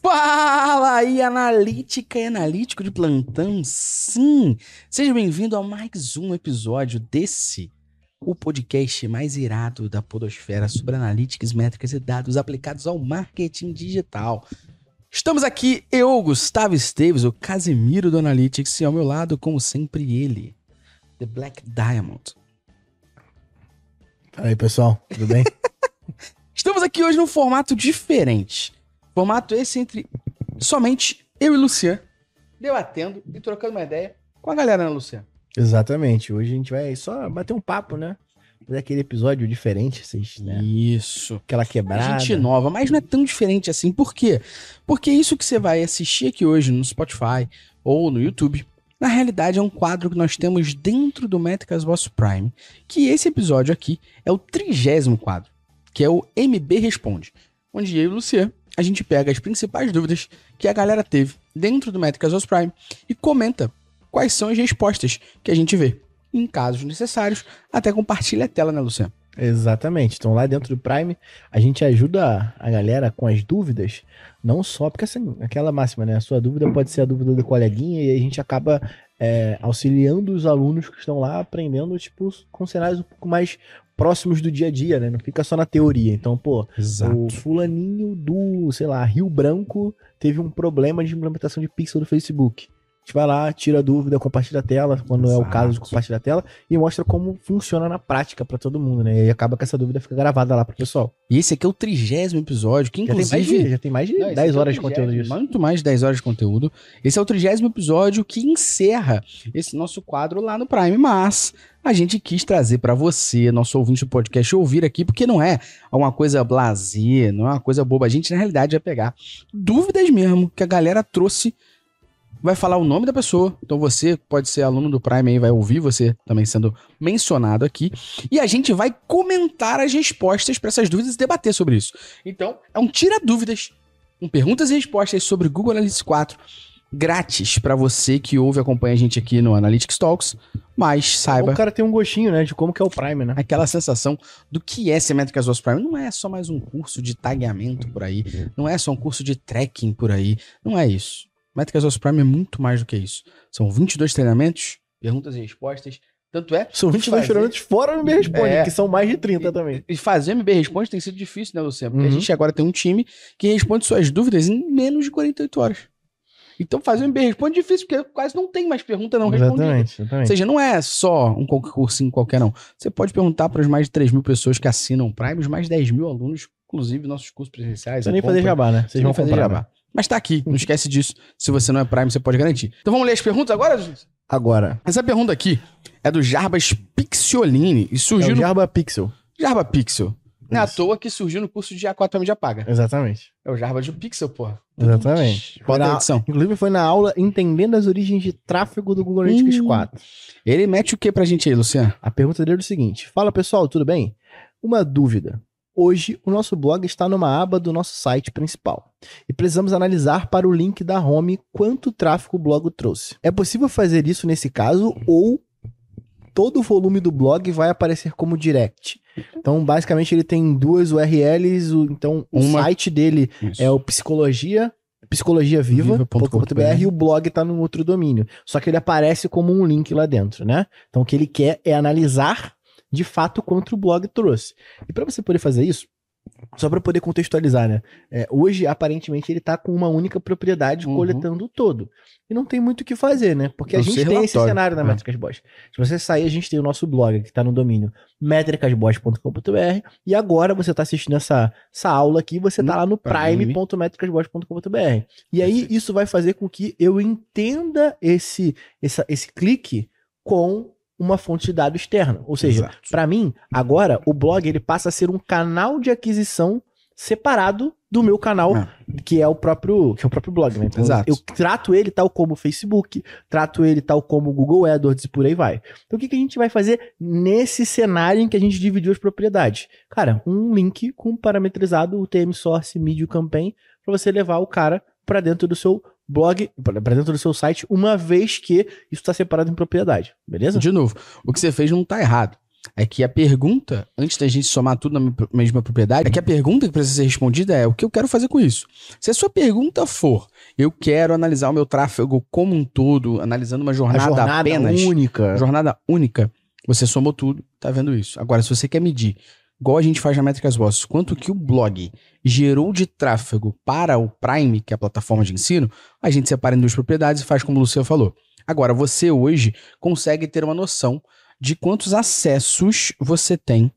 Fala aí, analítica e analítico de plantão, sim! Seja bem-vindo a mais um episódio desse, o podcast mais irado da podosfera sobre analíticas, métricas e dados aplicados ao marketing digital. Estamos aqui, eu, Gustavo Esteves, o Casimiro do Analytics, e ao meu lado, como sempre, ele, The Black Diamond. Fala aí, pessoal, tudo bem? Estamos aqui hoje num formato diferente. Formato esse entre somente eu e Luciano, debatendo e trocando uma ideia com a galera, né, Luciano? Exatamente. Hoje a gente vai só bater um papo, né? Fazer aquele episódio diferente, vocês, né? Isso. Aquela quebrada. Gente nova, mas não é tão diferente assim. Por quê? Porque isso que você vai assistir aqui hoje no Spotify ou no YouTube, na realidade é um quadro que nós temos dentro do Métricas Boss Prime, que esse episódio aqui é o trigésimo quadro, que é o MB Responde, onde eu e o Luciano, a gente pega as principais dúvidas que a galera teve dentro do Métricas Boss Prime e comenta quais são as respostas que a gente vê. Em casos necessários, até compartilha a tela, né, Luciano? Exatamente. Então lá dentro do Prime, a gente ajuda a galera com as dúvidas, não só porque assim, aquela máxima, né? A sua dúvida pode ser a dúvida do coleguinha e a gente acaba é, auxiliando os alunos que estão lá aprendendo, tipo, com cenários um pouco mais próximos do dia a dia, né? Não fica só na teoria. Então, pô, o fulaninho do, sei lá, Rio Branco teve um problema de implementação de pixel do Facebook. A gente vai lá, tira a dúvida, compartilha a tela, quando Exato. é o caso de compartilhar a tela, e mostra como funciona na prática pra todo mundo, né? E aí acaba que essa dúvida fica gravada lá pro pessoal. E esse aqui é o trigésimo episódio, que Já tem mais inclusive... de, já tem mais de Não, esse 10 aqui é horas de conteúdo disso. Muito mais de 10 horas de conteúdo. Esse é o trigésimo episódio que encerra esse nosso quadro lá no Prime, mas a gente quis trazer pra você, nosso ouvinte do podcast, ouvir aqui, porque não é uma coisa blazer, não é uma coisa boba. A gente, na realidade, vai pegar dúvidas mesmo que a galera trouxe. Vai falar o nome da pessoa. Então você pode ser aluno do Prime aí, vai ouvir você também sendo mencionado aqui. E a gente vai comentar as respostas para essas dúvidas e debater sobre isso. Então, é um tira dúvidas, um perguntas e respostas sobre Google Analytics 4 grátis para você que ouve e acompanha a gente aqui no Analytics Talks, mas saiba O cara tem um gostinho, né, de como que é o Prime, né? aquela sensação do que é ser Métricas Boss Prime. Não é só mais um curso de tagueamento por aí, não é só um curso de tracking por aí, não é isso. Métricas Boss Prime é muito mais do que isso. São 22 treinamentos, perguntas e respostas, tanto é São 22 fazer- treinamentos fora o MB Responde, É. que são mais de 30 também. E fazer MB Responde tem sido difícil, né, Luciano? Porque a Uhum. gente agora tem um time que responde suas dúvidas em menos de 48 horas. Então fazer um MB Responde é difícil, porque quase não tem mais pergunta não respondida. Exatamente, Ou exatamente. seja, não é só um concursinho qualquer, não. Você pode perguntar para as mais de 3 mil pessoas que assinam o Prime, os mais de 10 mil alunos, inclusive nossos cursos presenciais. Precisa nem fazer acompanham. jabá, né? Vocês vão fazer comprar. jabá. né? Mas tá aqui, não esquece disso. Se você não é Prime, você pode garantir. Então vamos ler as perguntas agora, gente? Agora, Essa pergunta aqui é do Jarbas Pixolini e é surgiu o no Jarba Pixel. Jarba Pixel. Não é à toa que surgiu no curso de A4 para mídia paga. Exatamente. É o Jarbas do Pixel, porra. Exatamente. Foi a na- edição. inclusive foi na aula Entendendo as Origens de Tráfego do Google Analytics Hum. 4. Ele mete o que pra gente aí, Luciano? A pergunta dele é o seguinte: Fala pessoal, tudo bem? Uma dúvida. Hoje o nosso blog está numa aba do nosso site principal e precisamos analisar para o link da home quanto tráfego o blog trouxe. É possível fazer isso nesse caso ou todo o volume do blog vai aparecer como direct? Então, basicamente, ele tem duas URLs. o- Então, o Uma- site dele Isso. é o psicologia psicologiaviva.com.br Viva.com.br e o blog tá num outro domínio. Só que ele aparece como um link lá dentro, né? Então o que ele quer é analisar de fato quanto o blog trouxe. E para você poder fazer isso, só para poder contextualizar, né? É, hoje, aparentemente, ele tá com uma única propriedade Uhum. coletando o todo. E não tem muito o que fazer, né? Porque a gente tem esse cenário na É. Métricas Boss. Se você sair, a gente tem o nosso blog que tá no domínio métricasboss.com.br e agora você tá assistindo essa, essa aula aqui, você tá No lá no Prime. prime.métricasboss.com.br. E aí, isso vai fazer com que eu entenda esse, essa, esse clique com uma fonte de dado externa. Ou seja, para mim, agora o blog ele passa a ser um canal de aquisição separado do meu canal, Ah. que é o próprio, que é o próprio blog, né? Então, Exato. eu trato ele tal como o Facebook, trato ele tal como o Google AdWords e por aí vai. Então o que, que a gente vai fazer nesse cenário em que a gente dividiu as propriedades? Cara, um link com parametrizado o TM Source Media Campaign para você levar o cara para dentro do seu blog, para dentro do seu site, uma vez que isso está separado em propriedade, beleza? De novo, o que você fez não tá errado. é que a pergunta, antes da gente somar tudo na mesma propriedade, é que a pergunta que precisa ser respondida é o que eu quero fazer com isso. Se a sua pergunta for, eu quero analisar o meu tráfego como um todo, analisando uma jornada, jornada apenas, única. jornada única, você somou tudo, tá vendo isso. Agora, se você quer medir, igual a gente faz na Métricas Bosses, quanto que o blog gerou de tráfego para o Prime, que é a plataforma de ensino, a gente separa em duas propriedades e faz como o Luciano falou. Agora, você hoje consegue ter uma noção de quantos acessos você tem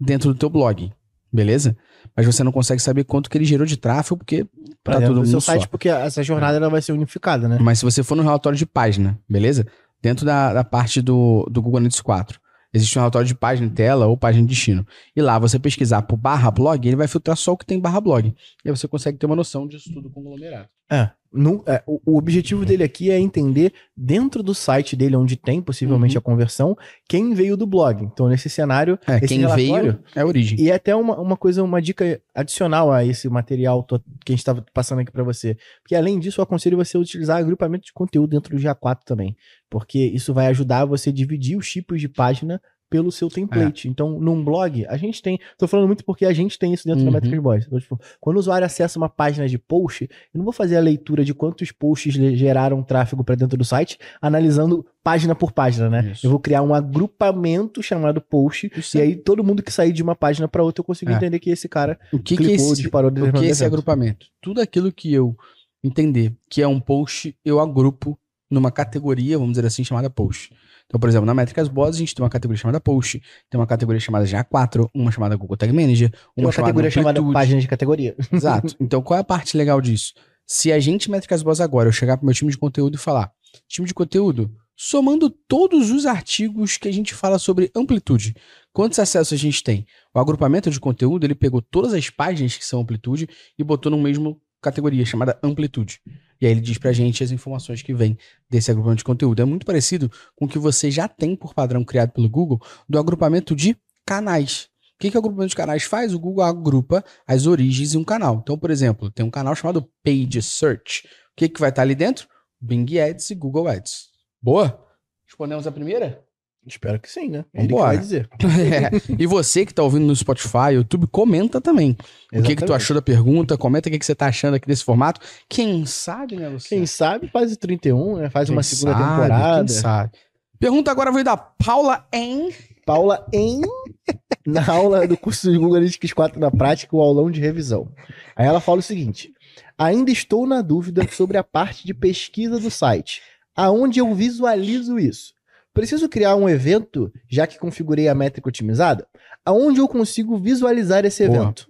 dentro do teu blog, beleza? Mas você não consegue saber quanto que ele gerou de tráfego, porque Pra tá todo do seu mundo site, só. porque essa jornada ela vai ser unificada, né? Mas se você for no relatório de página, beleza? Dentro da, da parte do, do Google Analytics 4, existe um relatório de página tela ou página de destino. E lá você pesquisar por barra blog, ele vai filtrar só o que tem barra blog. E aí você consegue ter uma noção disso tudo conglomerado. É. não- é, o, o objetivo dele aqui é entender dentro do site dele, onde tem possivelmente Uhum. a conversão, quem veio do blog. Então, nesse cenário, É, esse quem veio é a origem. E é até uma, uma coisa, uma dica adicional a esse material to- que a gente estava passando aqui para você. Porque além disso, eu aconselho você a utilizar agrupamento de conteúdo dentro do GA4 também. Porque isso vai ajudar você a dividir os tipos de página pelo seu template. É. Então, num blog, a gente tem. Tô falando muito porque a gente tem isso dentro Uhum. da Metrics Boys. Então, tipo, quando o usuário acessa uma página de post, eu não vou fazer a leitura de quantos posts geraram tráfego para dentro do site, analisando página por página, né? Isso. Eu vou criar um agrupamento chamado post Isso e é- aí todo mundo que sair de uma página para outra eu consigo É. entender que esse cara o que, que clicou, esse, disparou o que é esse evento. agrupamento? Tudo aquilo que eu entender que é um post, eu agrupo numa categoria, vamos dizer assim, chamada post. Então, por exemplo, na Métricas Boss, a gente tem uma categoria chamada post, tem uma categoria chamada GA4, uma chamada Google Tag Manager, uma, uma categoria chamada página de categoria. Exato. Então, qual é a parte legal disso? Se a gente, Métricas Boss, agora, eu chegar pro meu time de conteúdo e falar, time de conteúdo, somando todos os artigos que a gente fala sobre amplitude, quantos acessos a gente tem? O agrupamento de conteúdo, ele pegou todas as páginas que são amplitude e botou numa mesma categoria chamada amplitude. E aí ele diz pra gente as informações que vêm desse agrupamento de conteúdo. É muito parecido com o que você já tem por padrão criado pelo Google do agrupamento de canais. O que, que o agrupamento de canais faz? O Google agrupa as origens em um canal. Então, por exemplo, tem um canal chamado Page Search. O que, que vai estar ali dentro? Bing Ads e Google Ads. Boa? Respondemos a primeira? Espero que sim, né? Ele que vai dizer. É. E você que tá ouvindo no Spotify, YouTube, comenta também. O que, que tu achou da pergunta? Comenta o que, que você tá achando aqui desse formato. Quem sabe, né, Luciano? Quem sabe faz o 31, né? Faz Quem uma segunda sabe, temporada. Quem sabe? Pergunta agora veio da Paula em. Paula em na aula do curso de Google Analytics 4 na prática, o aulão de revisão. Aí ela fala o seguinte: ainda estou na dúvida sobre a parte de pesquisa do site. Aonde eu visualizo isso? Preciso criar um evento, já que configurei a métrica otimizada? Aonde eu consigo visualizar esse evento?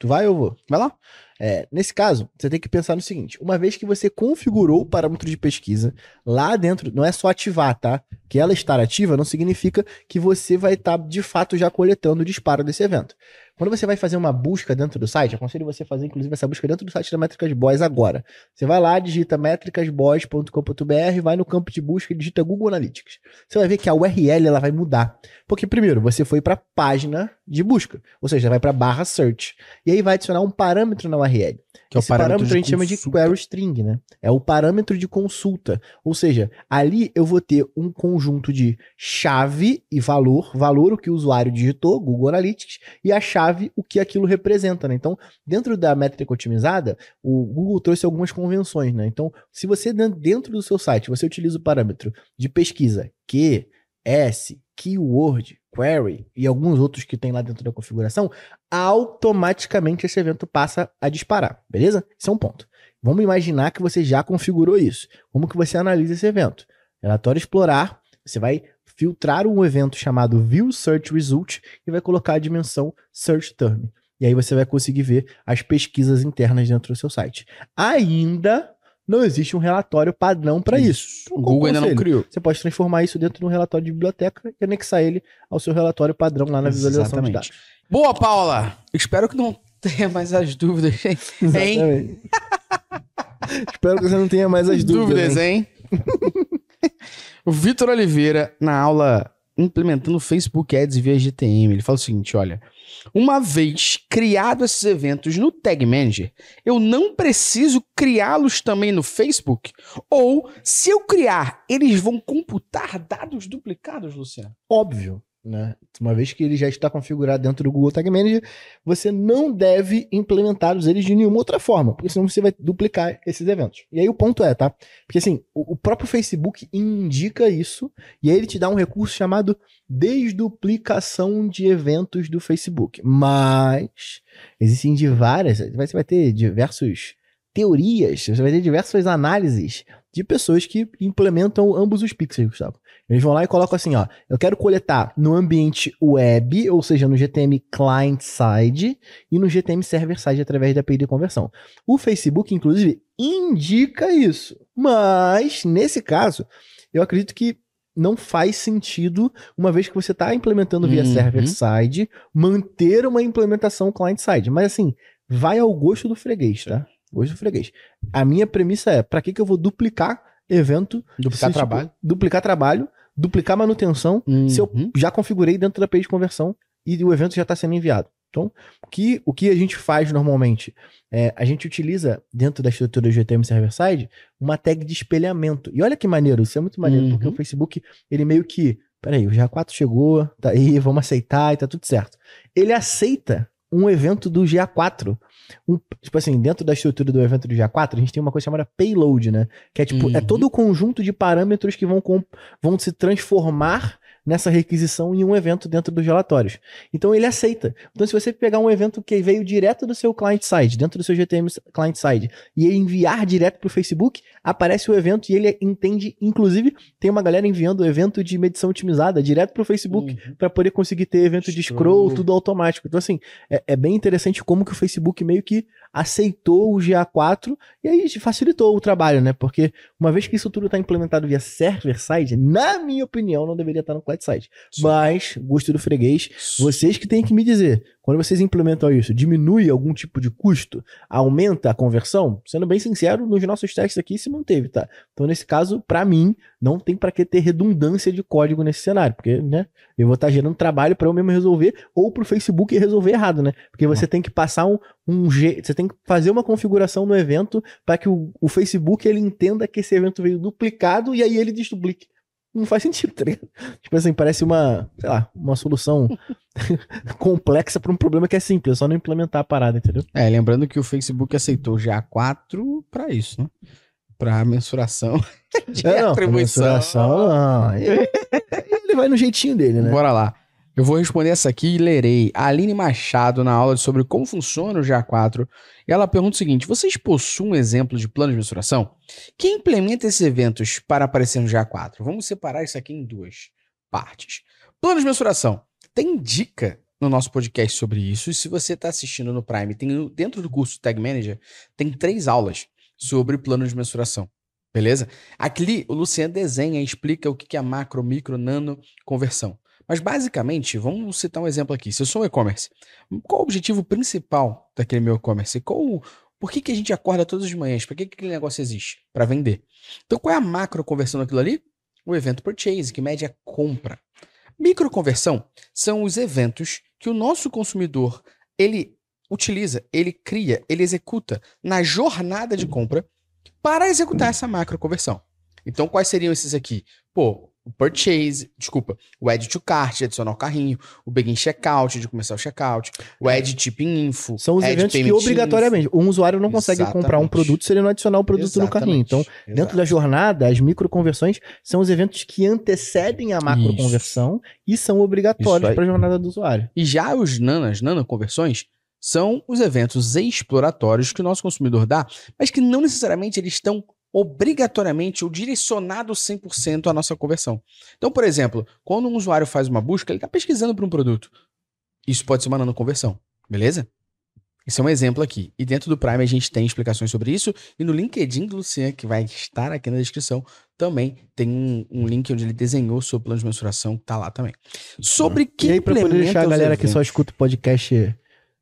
Tu vai ou vou? Vai lá. É, nesse caso, você tem que pensar no seguinte: uma vez que você configurou o parâmetro de pesquisa, lá dentro, não é só ativar, tá? Que ela estar ativa não significa que você vai estar de fato já coletando o disparo desse evento. Quando você vai fazer uma busca dentro do site, aconselho você a fazer inclusive essa busca dentro do site da Métricas Boys agora. Você vai lá, digita métricasboys.com.br, vai no campo de busca e digita Google Analytics. Você vai ver que a URL ela vai mudar. Porque primeiro, você foi para a página de busca, ou seja, vai para barra search. E aí vai adicionar um parâmetro na URL. Que é o Esse parâmetro, a gente chama de consulta. query string, né? É o parâmetro de consulta. Ou seja, ali eu vou ter um conjunto de chave e valor, valor o que o usuário digitou, Google Analytics, e a chave o que aquilo representa, né? Então, dentro da métrica otimizada, o Google trouxe algumas convenções, né? Então, se você den- dentro do seu site, você utiliza o parâmetro de pesquisa Q, S, keyword, query e alguns outros que tem lá dentro da configuração, automaticamente esse evento passa a disparar, beleza? Esse é um ponto. Vamos imaginar que você já configurou isso. Como que você analisa esse evento? Relatório explorar, você vai filtrar um evento chamado View Search Result e vai colocar a dimensão Search Term. E aí você vai conseguir ver as pesquisas internas dentro do seu site. Ainda não existe um relatório padrão para isso. O Google ainda não criou. Você pode transformar isso dentro de um relatório de biblioteca e anexar ele ao seu relatório padrão lá na visualização de dados. Boa, Paula! Espero que não tenha mais as dúvidas, hein? Exatamente. Espero que você não tenha mais as dúvidas. hein? hein? o Vitor Oliveira, na aula implementando Facebook Ads via GTM, ele fala o seguinte: olha. Uma vez criado esses eventos no Tag Manager, eu não preciso criá-los também no Facebook? Ou, se eu criar, eles vão computar dados duplicados, Luciano? Óbvio. Né? Uma vez que ele já está configurado dentro do Google Tag Manager, você não deve implementá-los eles de nenhuma outra forma, porque senão você vai duplicar esses eventos. E aí o ponto é, tá? Porque assim, o, o próprio Facebook indica isso, e aí ele te dá um recurso chamado desduplicação de eventos do Facebook. Mas existem de várias, você vai ter diversos teorias, você vai ter diversas análises de pessoas que implementam ambos os pixels, Gustavo. Eles vão lá e colocam assim, ó, eu quero coletar no ambiente web, ou seja, no GTM client-side e no GTM server-side através da API de conversão. O Facebook, inclusive, indica isso. Mas, nesse caso, eu acredito que não faz sentido, uma vez que você está implementando via Uhum. server-side, manter uma implementação client-side. Mas assim, vai ao gosto do freguês, tá? Gosto do freguês. A minha premissa é, para que, que eu vou duplicar evento? Duplicar se, tipo, trabalho. duplicar trabalho, duplicar manutenção, se eu Uhum. já configurei dentro da API de conversão e o evento já está sendo enviado. Então, o que, o que a gente faz normalmente? É, a gente utiliza, dentro da estrutura do GTM Server-Side, uma tag de espelhamento. E olha que maneiro, isso é muito maneiro, Uhum. porque o Facebook, ele meio que, peraí, o GA4 chegou, tá aí, vamos aceitar e tá tudo certo. Ele aceita um evento do GA4. Um- tipo assim, dentro da estrutura do evento do GA4, a gente tem uma coisa chamada payload, né? Que é tipo, é Uhum. todo o conjunto de parâmetros que vão, com- vão se transformar nessa requisição em um evento dentro dos relatórios. Então ele aceita. Então se você pegar um evento que veio direto do seu client side, dentro do seu GTM client side, e enviar direto para o Facebook, aparece o evento e ele entende, inclusive, tem uma galera enviando o evento de medição otimizada direto para o Facebook Uhum. para poder conseguir ter evento de Scroll. scroll, tudo automático. Então, assim, é, é bem interessante como que o Facebook meio que aceitou o GA4 e aí facilitou o trabalho, né? Porque uma vez que isso tudo está implementado via server-side, na minha opinião, não deveria estar no client-side. Sim. Mas, gosto do freguês, vocês que têm que me dizer, quando vocês implementam isso, diminui algum tipo de custo? Aumenta a conversão? Sendo bem sincero, nos nossos testes aqui se manteve, tá? Então, nesse caso, para mim, não tem para que ter redundância de código nesse cenário, porque, né, eu vou estar gerando trabalho para eu mesmo resolver ou para o Facebook resolver errado, né? Porque você tem que passar um, um você tem que fazer uma configuração no evento para que o, o Facebook ele entenda que esse evento veio duplicado e aí ele desduplique. Não faz sentido, tá ligado? Tipo assim, parece uma, sei lá, uma solução complexa para um problema que é simples, é só não implementar a parada, entendeu? É, lembrando que o Facebook aceitou GA4 para isso, né? Para mensuração de É, não, atribuição. mensuração, não. Ele, ele vai no jeitinho dele, né? Bora lá. Eu vou responder essa aqui e lerei. A Aline Machado, na aula sobre como funciona o GA4, e ela pergunta o seguinte: vocês possuem um exemplo de plano de mensuração? Quem implementa esses eventos para aparecer no GA4? Vamos separar isso aqui em duas partes. Plano de mensuração. Tem dica no nosso podcast sobre isso. E se você está assistindo no Prime, tem dentro do curso Tag Manager, tem três aulas sobre plano de mensuração. Beleza? Aqui o Luciano desenha e explica o que é macro, micro, nano, conversão. Mas basicamente, vamos citar um exemplo aqui. Se eu sou um e-commerce, qual o objetivo principal daquele meu e-commerce? Qual, por que, que a gente acorda todas as manhãs? Por que, que aquele negócio existe? Para vender. Então, qual é a macro conversão daquilo ali? O evento purchase, que mede a compra. Micro conversão são os eventos que o nosso consumidor ele utiliza, ele cria, ele executa na jornada de compra para executar essa macro conversão. Então, quais seriam esses aqui? Pô, o purchase, desculpa, o add to cart, de adicionar o carrinho, o begin checkout, de começar o checkout, o add tipping info, São os eventos que obrigatoriamente um usuário não consegue comprar um Exatamente. produto se ele não adicionar o produto no carrinho. Exatamente. Então, dentro da jornada, as microconversões são os eventos que antecedem a macroconversão e são obrigatórios para a jornada do usuário. E já os nanas, nanoconversões, são os eventos exploratórios que o nosso consumidor dá, mas que não necessariamente eles estão obrigatoriamente ou direcionados 100% à nossa conversão. Então, por exemplo, quando um usuário faz uma busca, ele está pesquisando por um produto. Isso pode ser uma nanoconversão, beleza? Esse é um exemplo aqui. E dentro do Prime a gente tem explicações sobre isso. E no LinkedIn do Lucian, que vai estar aqui na descrição, também tem um, um link onde ele desenhou seu plano de mensuração, que tá lá também. Sobre E quem aí, para poder deixar a galera que só escuta o podcast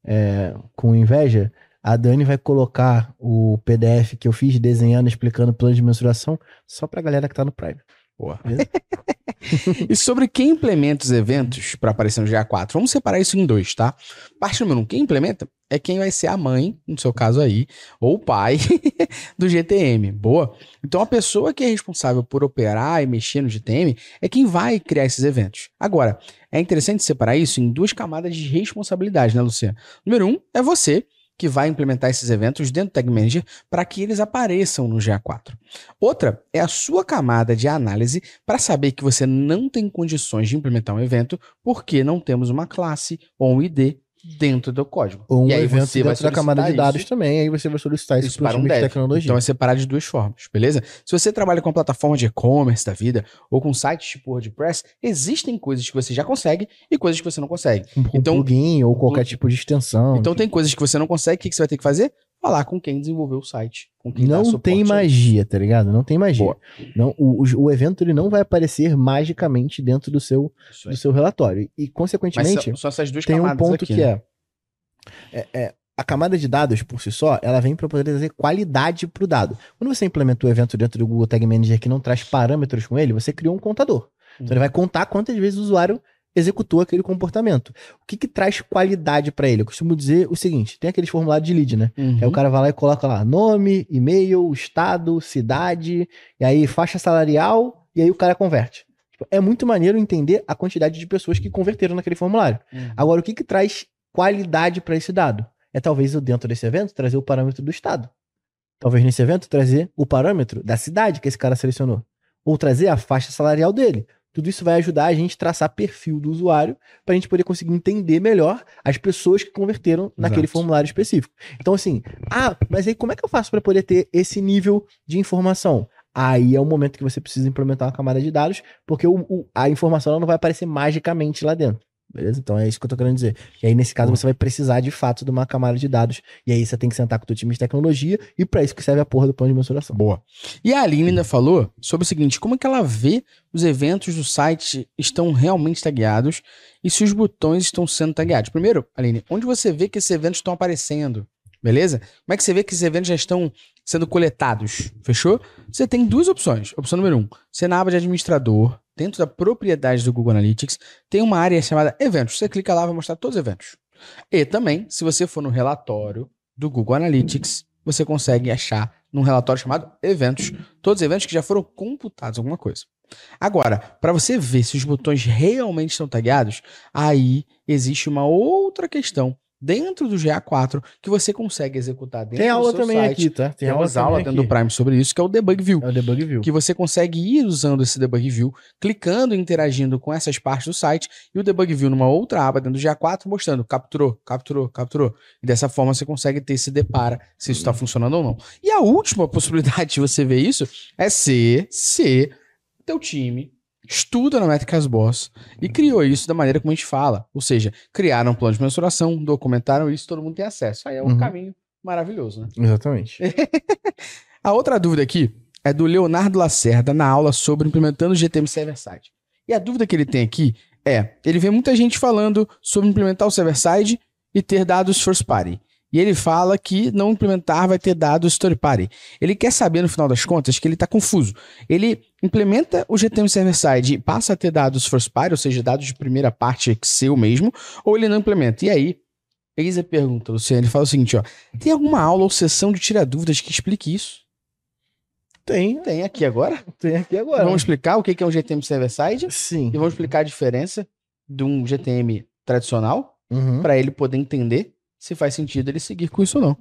é, com inveja, a Dani vai colocar o PDF que eu fiz desenhando, explicando o plano de mensuração, só pra galera que tá no Prime. Boa. e sobre quem implementa os eventos para aparecer no GA4, vamos separar isso em dois, tá? Parte número um, quem implementa é quem vai ser a mãe, no seu caso aí, ou o pai do GTM. Boa? Então a pessoa que é responsável por operar e mexer no GTM é quem vai criar esses eventos. Agora, é interessante separar isso em duas camadas de responsabilidade, né, Luciano? Número um é você, que vai implementar esses eventos dentro do Tag Manager para que eles apareçam no GA4. Outra é a sua camada de análise para saber que você não tem condições de implementar um evento porque não temos uma classe ou um ID dentro do código. Ou um e aí evento você vai dentro da camada de dados isso também, aí você vai solicitar isso, isso para um de tecnologia. Então é separado de duas formas, beleza? Se você trabalha com plataforma de e-commerce da vida ou com sites tipo WordPress, existem coisas que você já consegue e coisas que você não consegue. um, um então- plugin ou qualquer tipo de extensão. Então tem coisas que você não consegue, o que que você vai ter que fazer? Falar com quem desenvolveu o site, com quem dá não tem magia, tá ligado? Não tem magia. Boa. Não, o, o, evento ele não vai aparecer magicamente dentro do seu, do seu relatório. E, Mas consequentemente, são essas duas tem um ponto aqui, que né? é, é, é, a camada de dados por si só, ela vem para poder trazer qualidade para o dado. Quando você implementa o evento dentro do Google Tag Manager que não traz parâmetros com ele, você criou um contador. Então ele vai contar quantas vezes o usuário executou aquele comportamento. O que, que traz qualidade para ele? Eu costumo dizer o seguinte: tem aqueles formulários de lead, né? Uhum. Aí o cara vai lá e coloca lá nome, e-mail, estado, cidade, e aí faixa salarial, e aí o cara converte. Tipo, É muito maneiro entender a quantidade de pessoas que converteram naquele formulário. Uhum. Agora, o que, que traz qualidade para esse dado? É talvez eu, dentro desse evento, trazer o parâmetro do estado. Talvez nesse evento trazer o parâmetro da cidade que esse cara selecionou. Ou trazer a faixa salarial dele. Tudo isso vai ajudar a gente a traçar perfil do usuário para a gente poder conseguir entender melhor as pessoas que converteram naquele Exato. formulário específico. Então, assim, ah, mas aí como é que eu faço para poder ter esse nível de informação? Aí é o momento que você precisa implementar uma camada de dados, porque o- o- a informação não vai aparecer magicamente lá dentro. Beleza? Então é isso que eu tô querendo dizer. E aí, nesse caso, você vai precisar de fato de uma camada de dados. E aí você tem que sentar com o teu time de tecnologia, e para isso que serve a porra do plano de mensuração. Boa. E a Aline ainda falou sobre o seguinte: como é que ela vê os eventos do site estão realmente tagueados e se os botões estão sendo tagueados. Primeiro, Aline, onde você vê que esses eventos estão aparecendo? Beleza? Como é que você vê que esses eventos já estão sendo coletados? Fechou? Você tem duas opções. Opção número um: você na aba de administrador, dentro da propriedade do Google Analytics, tem uma área chamada eventos. Você clica lá, vai mostrar todos os eventos. E também, se você for no relatório do Google Analytics, você consegue achar num relatório chamado eventos, todos os eventos que já foram computados alguma coisa. Agora, para você ver se os botões realmente estão tagueados, aí existe uma outra questão dentro do GA4 que você consegue executar dentro Tem do aula também site. aqui, tá? Tem umas aulas também dentro do Prime sobre isso, que é o Debug View É o debug view. que você consegue ir usando esse debug view, clicando e interagindo com essas partes do site e o debug view numa outra aba dentro do GA4 mostrando capturou, capturou, capturou. E dessa forma você consegue ter esse depara se isso está funcionando ou não. E a última possibilidade de você ver isso é se, se teu time estuda na Métricas Boss e criou isso da maneira como a gente fala. Ou seja, criaram um plano de mensuração, documentaram isso, todo mundo tem acesso. Aí é um Uhum. caminho maravilhoso, né? Exatamente. A outra dúvida aqui é do Leonardo Lacerda na aula sobre implementando o GTM Server-Side. E a dúvida que ele tem aqui é, ele vê muita gente falando sobre implementar o server-side e ter dados first party. E ele fala que não implementar vai ter dados story party. Ele quer saber no final das contas que ele está confuso. Ele implementa o GTM server-side e passa a ter dados first party, ou seja, dados de primeira parte seu mesmo, ou ele não implementa. E aí, eis a pergunta, Luciano, ele fala o seguinte, ó, tem alguma aula ou sessão de tira dúvidas que explique isso? Tem, Tem aqui agora. tem aqui agora. Vamos explicar o que que é um GTM server-side Sim. e vamos explicar a diferença de um GTM tradicional Uhum. para ele poder entender se faz sentido ele seguir com isso ou não.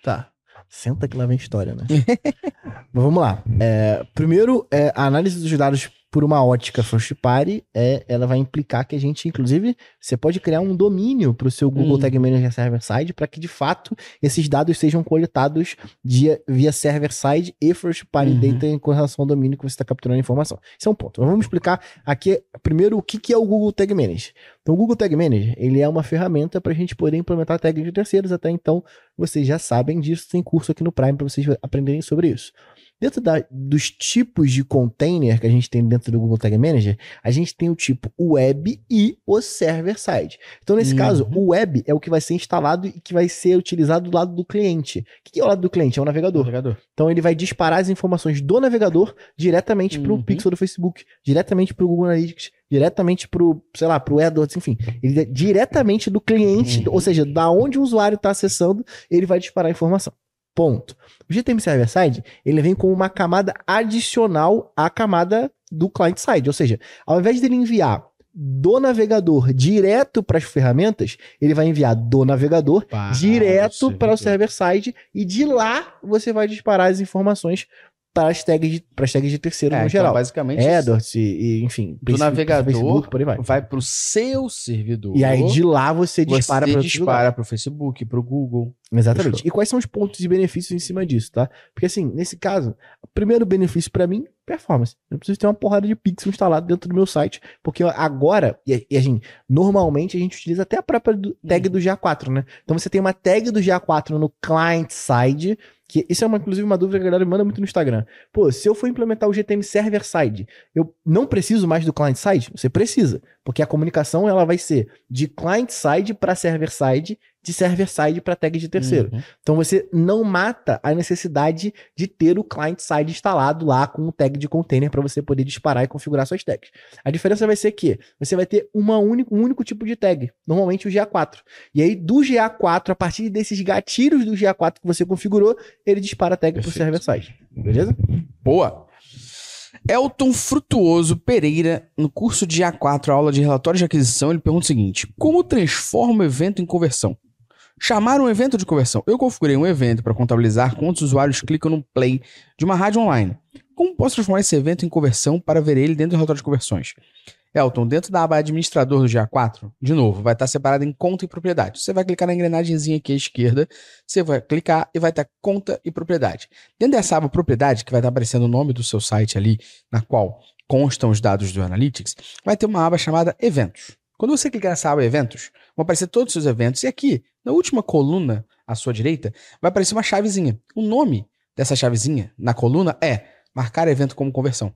Tá. Senta que lá vem história, né? Mas vamos lá. É, primeiro, é, a análise dos dados por uma ótica first party, é, ela vai implicar que a gente, inclusive, você pode criar um domínio para o seu Google Hum. Tag Manager Server Side para que, de fato, esses dados sejam coletados via, via server side e first party Uhum. data em relação ao domínio que você está capturando a informação. Isso é um ponto. Mas vamos explicar aqui, primeiro, o que, que é o Google Tag Manager. Então, o Google Tag Manager, ele é uma ferramenta para a gente poder implementar tags de terceiros. Até então, vocês já sabem disso, tem curso aqui no Prime para vocês aprenderem sobre isso. Dentro da, dos tipos de container que a gente tem dentro do Google Tag Manager, a gente tem o tipo web e o server-side. Então, nesse Uhum. caso, o web é o que vai ser instalado e que vai ser utilizado do lado do cliente. O que é o lado do cliente? É o navegador. Navegador. Então ele vai disparar as informações do navegador diretamente para o Uhum. pixel do Facebook, diretamente para o Google Analytics, diretamente para o, sei lá, para o AdWords, enfim. Ele é diretamente do cliente, Uhum. ou seja, da onde o usuário está acessando, ele vai disparar a informação. Ponto. O GTM Server Side, ele vem com uma camada adicional à camada do client side, ou seja, ao invés dele enviar do navegador direto para as ferramentas, ele vai enviar do navegador Para direto o para o server side e de lá você vai disparar as informações para as tags de, para as tags de terceiro É, no então, geral. basicamente, AdWords e, e, enfim, do navegador Facebook, por aí vai. vai pro seu servidor. E aí de lá você dispara para dispara pro Facebook, pro Google. Exatamente. Fechou. E quais são os pontos e benefícios em cima disso, tá? Porque assim, nesse caso, o primeiro benefício para mim, performance. Eu preciso ter uma porrada de pixel instalado dentro do meu site, porque agora, e, e assim, normalmente a gente utiliza até a própria do- tag do GA4, né? Então você tem uma tag do GA4 no client side, que isso é uma, inclusive uma dúvida que a galera me manda muito no Instagram. Pô, se eu for implementar o GTM server side, eu não preciso mais do client side? Você precisa, porque a comunicação ela vai ser de client side para server side, de server side para tag de terceiro. Uhum. Então você não mata a necessidade de ter o client side instalado lá com o tag de container para você poder disparar e configurar suas tags. A diferença vai ser que você vai ter uma única, um único tipo de tag, normalmente o GA4. E aí do GA4, a partir desses gatilhos do GA4 que você configurou, ele dispara a tag para o server side. Beleza? Boa. Elton Frutuoso Pereira, no curso de A4, aula de relatório de aquisição, ele pergunta o seguinte: Como transforma o evento em conversão? Chamar um evento de conversão. Eu configurei um evento para contabilizar quantos usuários clicam no play de uma rádio online. Como posso transformar esse evento em conversão para ver ele dentro do relatório de conversões? Elton, dentro da aba administrador do GA4, de novo, vai estar separado em conta e propriedade. Você vai clicar na engrenagemzinha aqui à esquerda, você vai clicar e vai estar conta e propriedade. Dentro dessa aba propriedade, que vai estar aparecendo o nome do seu site ali, na qual constam os dados do Analytics, vai ter uma aba chamada eventos. Quando você clicar nessa aba eventos, vão aparecer todos os seus eventos e aqui, na última coluna à sua direita, vai aparecer uma chavezinha. O nome dessa chavezinha na coluna é marcar evento como conversão.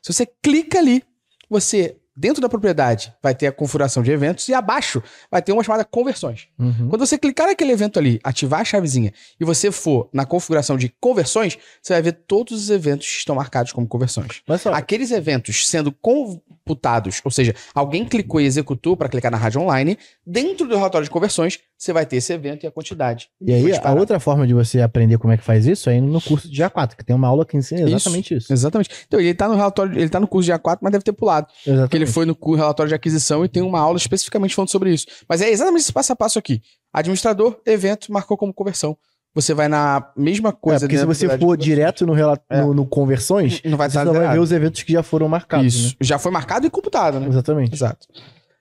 Se você clica ali, você dentro da propriedade vai ter a configuração de eventos e abaixo vai ter uma chamada conversões. Uhum. Quando você clicar naquele evento ali, ativar a chavezinha e você for na configuração de conversões, você vai ver todos os eventos que estão marcados como conversões. Só. Aqueles eventos sendo computados, ou seja, alguém clicou e executou para clicar na rádio online, dentro do relatório de conversões, você vai ter esse evento e a quantidade. E aí, a outra forma de você aprender como é que faz isso é indo no curso de GA4, que tem uma aula que ensina exatamente isso. Exatamente. Então, ele tá no relatório, ele tá no curso de A4, mas deve ter pulado. Exatamente. Ele foi no relatório de aquisição e tem uma aula especificamente falando sobre isso. Mas é exatamente esse passo a passo aqui. Administrador, evento, marcou como conversão. Você vai na mesma É, coisa. porque se você for direto no, É. no, no conversões, não vai você só vai ver os eventos que já foram marcados, Isso. Já foi marcado e computado, né? né? Exatamente. Exato.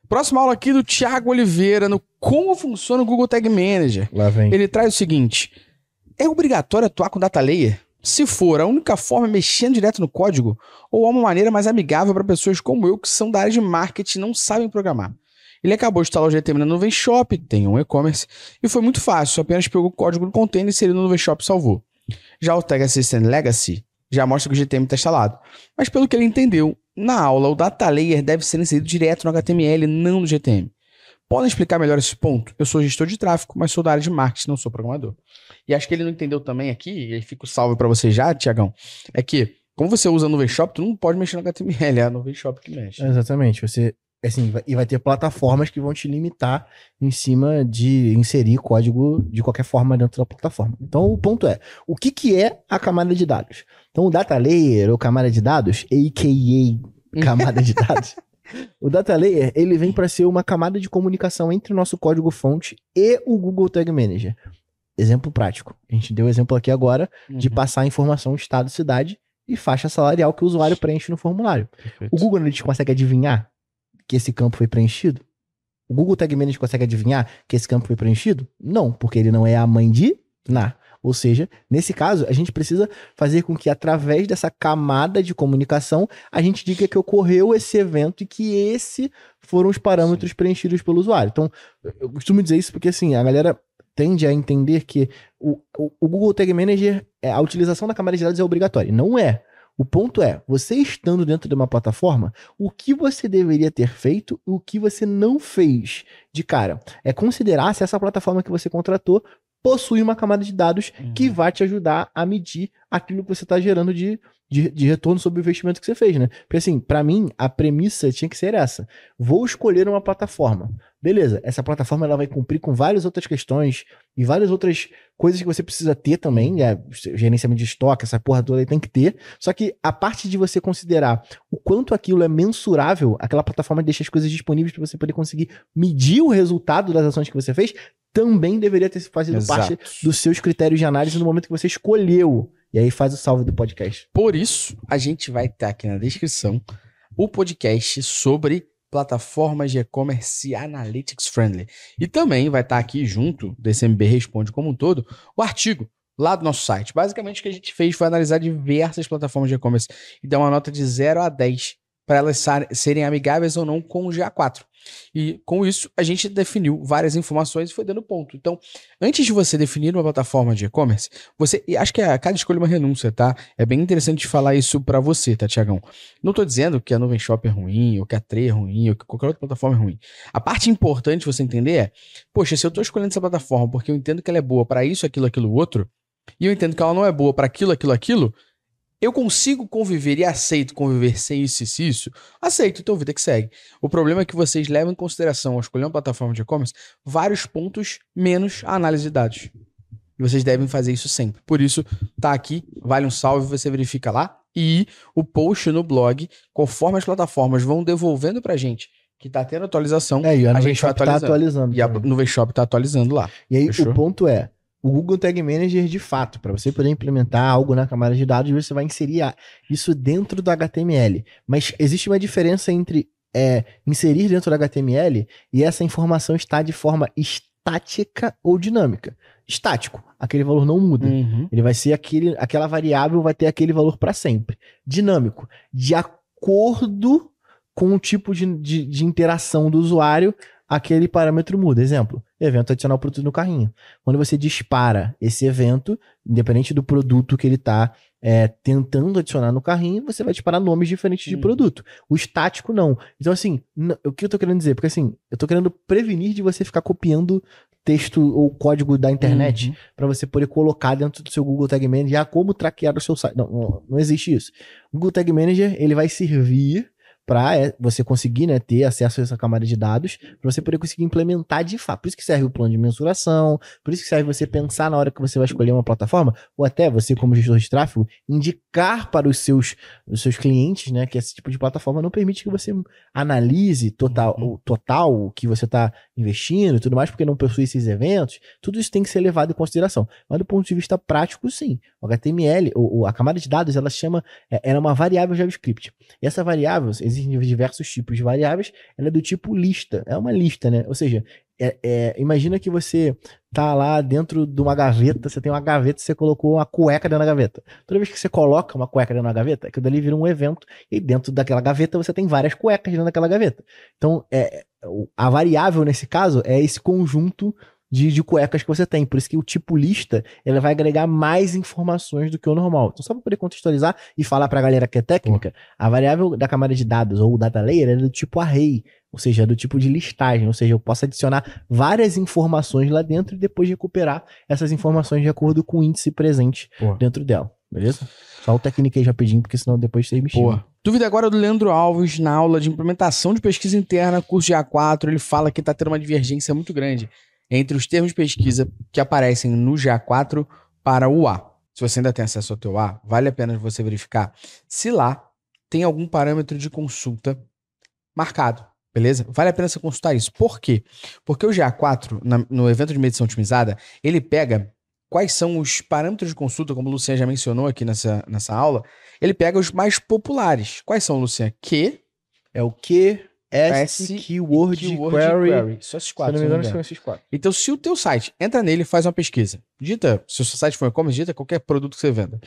Próxima aula aqui do Thiago Oliveira no como funciona o Google Tag Manager. Lá vem. Ele traz o seguinte: é obrigatório atuar com data layer? Se for, a única forma é mexendo direto no código? Ou há uma maneira mais amigável para pessoas como eu que são da área de marketing e não sabem programar? Ele acabou de instalar o GTM na Nuvem Shop, tem um e-commerce, e foi muito fácil, apenas pegou o código do container, inseriu no Nuvem Shop e salvou. Já o Tag Assistant Legacy já mostra que o GTM está instalado. Mas pelo que ele entendeu, na aula o data layer deve ser inserido direto no HTML, não no GTM. Podem explicar melhor esse ponto? Eu sou gestor de tráfego, mas sou da área de marketing, não sou programador. E acho que ele não entendeu também aqui, e aí fica o salve para você já, Tiagão, é que, como você usa a Nuvem Shop, tu não pode mexer no HTML, é a Nuvem Shop que mexe. Exatamente. Você, assim, vai- e vai ter plataformas que vão te limitar em cima de inserir código de qualquer forma dentro da plataforma. Então, o ponto é, o que, que é a camada de dados? Então, o data layer ou camada de dados, a.k.a. camada de dados, o data layer, ele vem para ser uma camada de comunicação entre o nosso código fonte e o Google Tag Manager. Exemplo prático. A gente deu o exemplo aqui agora de Uhum. passar a informação estado, cidade e faixa salarial que o usuário preenche no formulário. O Google Analytics consegue adivinhar que esse campo foi preenchido? O Google Tag Manager consegue adivinhar que esse campo foi preenchido? Não, porque ele não é a mãe de na. Ou seja, nesse caso, a gente precisa fazer com que, através dessa camada de comunicação, a gente diga que ocorreu esse evento e que esse foram os parâmetros preenchidos pelo usuário. Então, eu costumo dizer isso porque, assim, a galera tende a entender que o, o, o Google Tag Manager, é, a utilização da camada de dados é obrigatória. Não é. O ponto é, você estando dentro de uma plataforma, o que você deveria ter feito e o que você não fez de cara. É considerar se essa plataforma que você contratou possui uma camada de dados uhum. que vai te ajudar a medir aquilo que você está gerando de, de, de, retorno sobre o investimento que você fez, né? Porque assim, para mim, a premissa tinha que ser essa. Vou escolher uma plataforma. Beleza, essa plataforma ela vai cumprir com várias outras questões e várias outras coisas que você precisa ter também, né? gerenciamento de estoque, essa porra toda aí tem que ter. Só que a parte de você considerar o quanto aquilo é mensurável, aquela plataforma deixa as coisas disponíveis para você poder conseguir medir o resultado das ações que você fez, também deveria ter fazido Exato. parte dos seus critérios de análise no momento que você escolheu. E aí faz o salve do podcast. Por isso, a gente vai estar aqui na descrição o podcast sobre plataformas de e-commerce analytics friendly. E também vai estar aqui junto desse MB Responde como um todo o artigo lá do nosso site. Basicamente o que a gente fez foi analisar diversas plataformas de e-commerce e dar uma nota de 0 a 10 para elas serem amigáveis ou não com o GA4. E com isso, a gente definiu várias informações e foi dando ponto. Então, antes de você definir uma plataforma de e-commerce, você. E acho que a cada escolha é uma renúncia, tá? É bem interessante falar isso para você, tá, Tiagão? Não tô dizendo que a Nuvem Shop é ruim, ou que a Tree é ruim, ou que qualquer outra plataforma é ruim. A parte importante você entender é: poxa, se eu tô escolhendo essa plataforma porque eu entendo que ela é boa para isso, aquilo, aquilo, outro, e eu entendo que ela não é boa para aquilo, aquilo, aquilo, eu consigo conviver e aceito conviver sem isso e isso? Aceito, então vida que segue. O problema é que vocês levam em consideração, ao escolher uma plataforma de e-commerce, vários pontos menos a análise de dados. E vocês devem fazer isso sempre. Por isso, tá aqui, vale um salve, você verifica lá. E o post no blog, conforme as plataformas vão devolvendo pra gente que tá tendo atualização, é, e a, a gente vai atualizando. Tá atualizando e a Nuvem Shop tá atualizando lá. E aí Fechou? o ponto é, o Google Tag Manager de fato, para você poder implementar algo na camada de dados, você vai inserir isso dentro do HTML. Mas existe uma diferença entre é, inserir dentro do HTML e essa informação estar de forma estática ou dinâmica. Estático, aquele valor não muda. Uhum. Ele vai ser aquele, aquela variável vai ter aquele valor para sempre. Dinâmico, de acordo com o tipo de, de, de interação do usuário, aquele parâmetro muda. Exemplo, evento adicionar o produto no carrinho. Quando você dispara esse evento, independente do produto que ele está é, tentando adicionar no carrinho, você vai disparar nomes diferentes de produto. O estático não. Então, assim, o que eu estou querendo dizer? Porque, assim, eu estou querendo prevenir de você ficar copiando texto ou código da internet uhum. para você poder colocar dentro do seu Google Tag Manager ah, como traquear o seu site. Não, não, não existe isso. O Google Tag Manager ele vai servir para é, você conseguir né, ter acesso a essa camada de dados, para você poder conseguir implementar de fato. Por isso que serve o plano de mensuração, por isso que serve você pensar na hora que você vai escolher uma plataforma, ou até você, como gestor de tráfego, indicar para os seus, os seus clientes né, que esse tipo de plataforma não permite que você analise total, uhum. o total que você está investindo e tudo mais, porque não possui esses eventos. Tudo isso tem que ser levado em consideração. Mas do ponto de vista prático, sim. O HTML, ou, a camada de dados, ela chama, é, é uma variável JavaScript. E essa variável, existem diversos tipos de variáveis, ela é do tipo lista, é uma lista, né? Ou seja, é, é, imagina que você tá lá dentro de uma gaveta, você tem uma gaveta, você colocou uma cueca dentro da gaveta. Toda vez que você coloca uma cueca dentro da gaveta, aquilo dali vira um evento, e dentro daquela gaveta você tem várias cuecas dentro daquela gaveta. Então, é, a variável nesse caso é esse conjunto de, de cuecas que você tem. Por isso que o tipo lista ela vai agregar mais informações do que o normal. Então, só para poder contextualizar e falar para a galera que é técnica, a variável da camada de dados ou data layer é do tipo array, ou seja, é do tipo de listagem, ou seja, eu posso adicionar várias informações lá dentro e depois recuperar essas informações de acordo com o índice presente dentro dela. Beleza? Só o técnico aí rapidinho, porque senão depois você me xinga. Dúvida agora do Leandro Alves na aula de implementação de pesquisa interna, curso de A4. Ele fala que está tendo uma divergência muito grande entre os termos de pesquisa que aparecem no GA4 para o A. Se você ainda tem acesso ao teu A, vale a pena você verificar se lá tem algum parâmetro de consulta marcado. Beleza? Vale a pena você consultar isso. Por quê? Porque o GA4, na, no evento de medição otimizada, ele pega quais são os parâmetros de consulta, como o Luciano já mencionou aqui nessa, nessa aula, ele pega os mais populares. Quais são, Luciano? Q. É o Q, S, Keyword, keyword query. query. Só esses quatro. Se não me engano, são esses quatro. Então, se o teu site entra nele e faz uma pesquisa, dita, se o seu site for e-commerce, dita qualquer produto que você venda.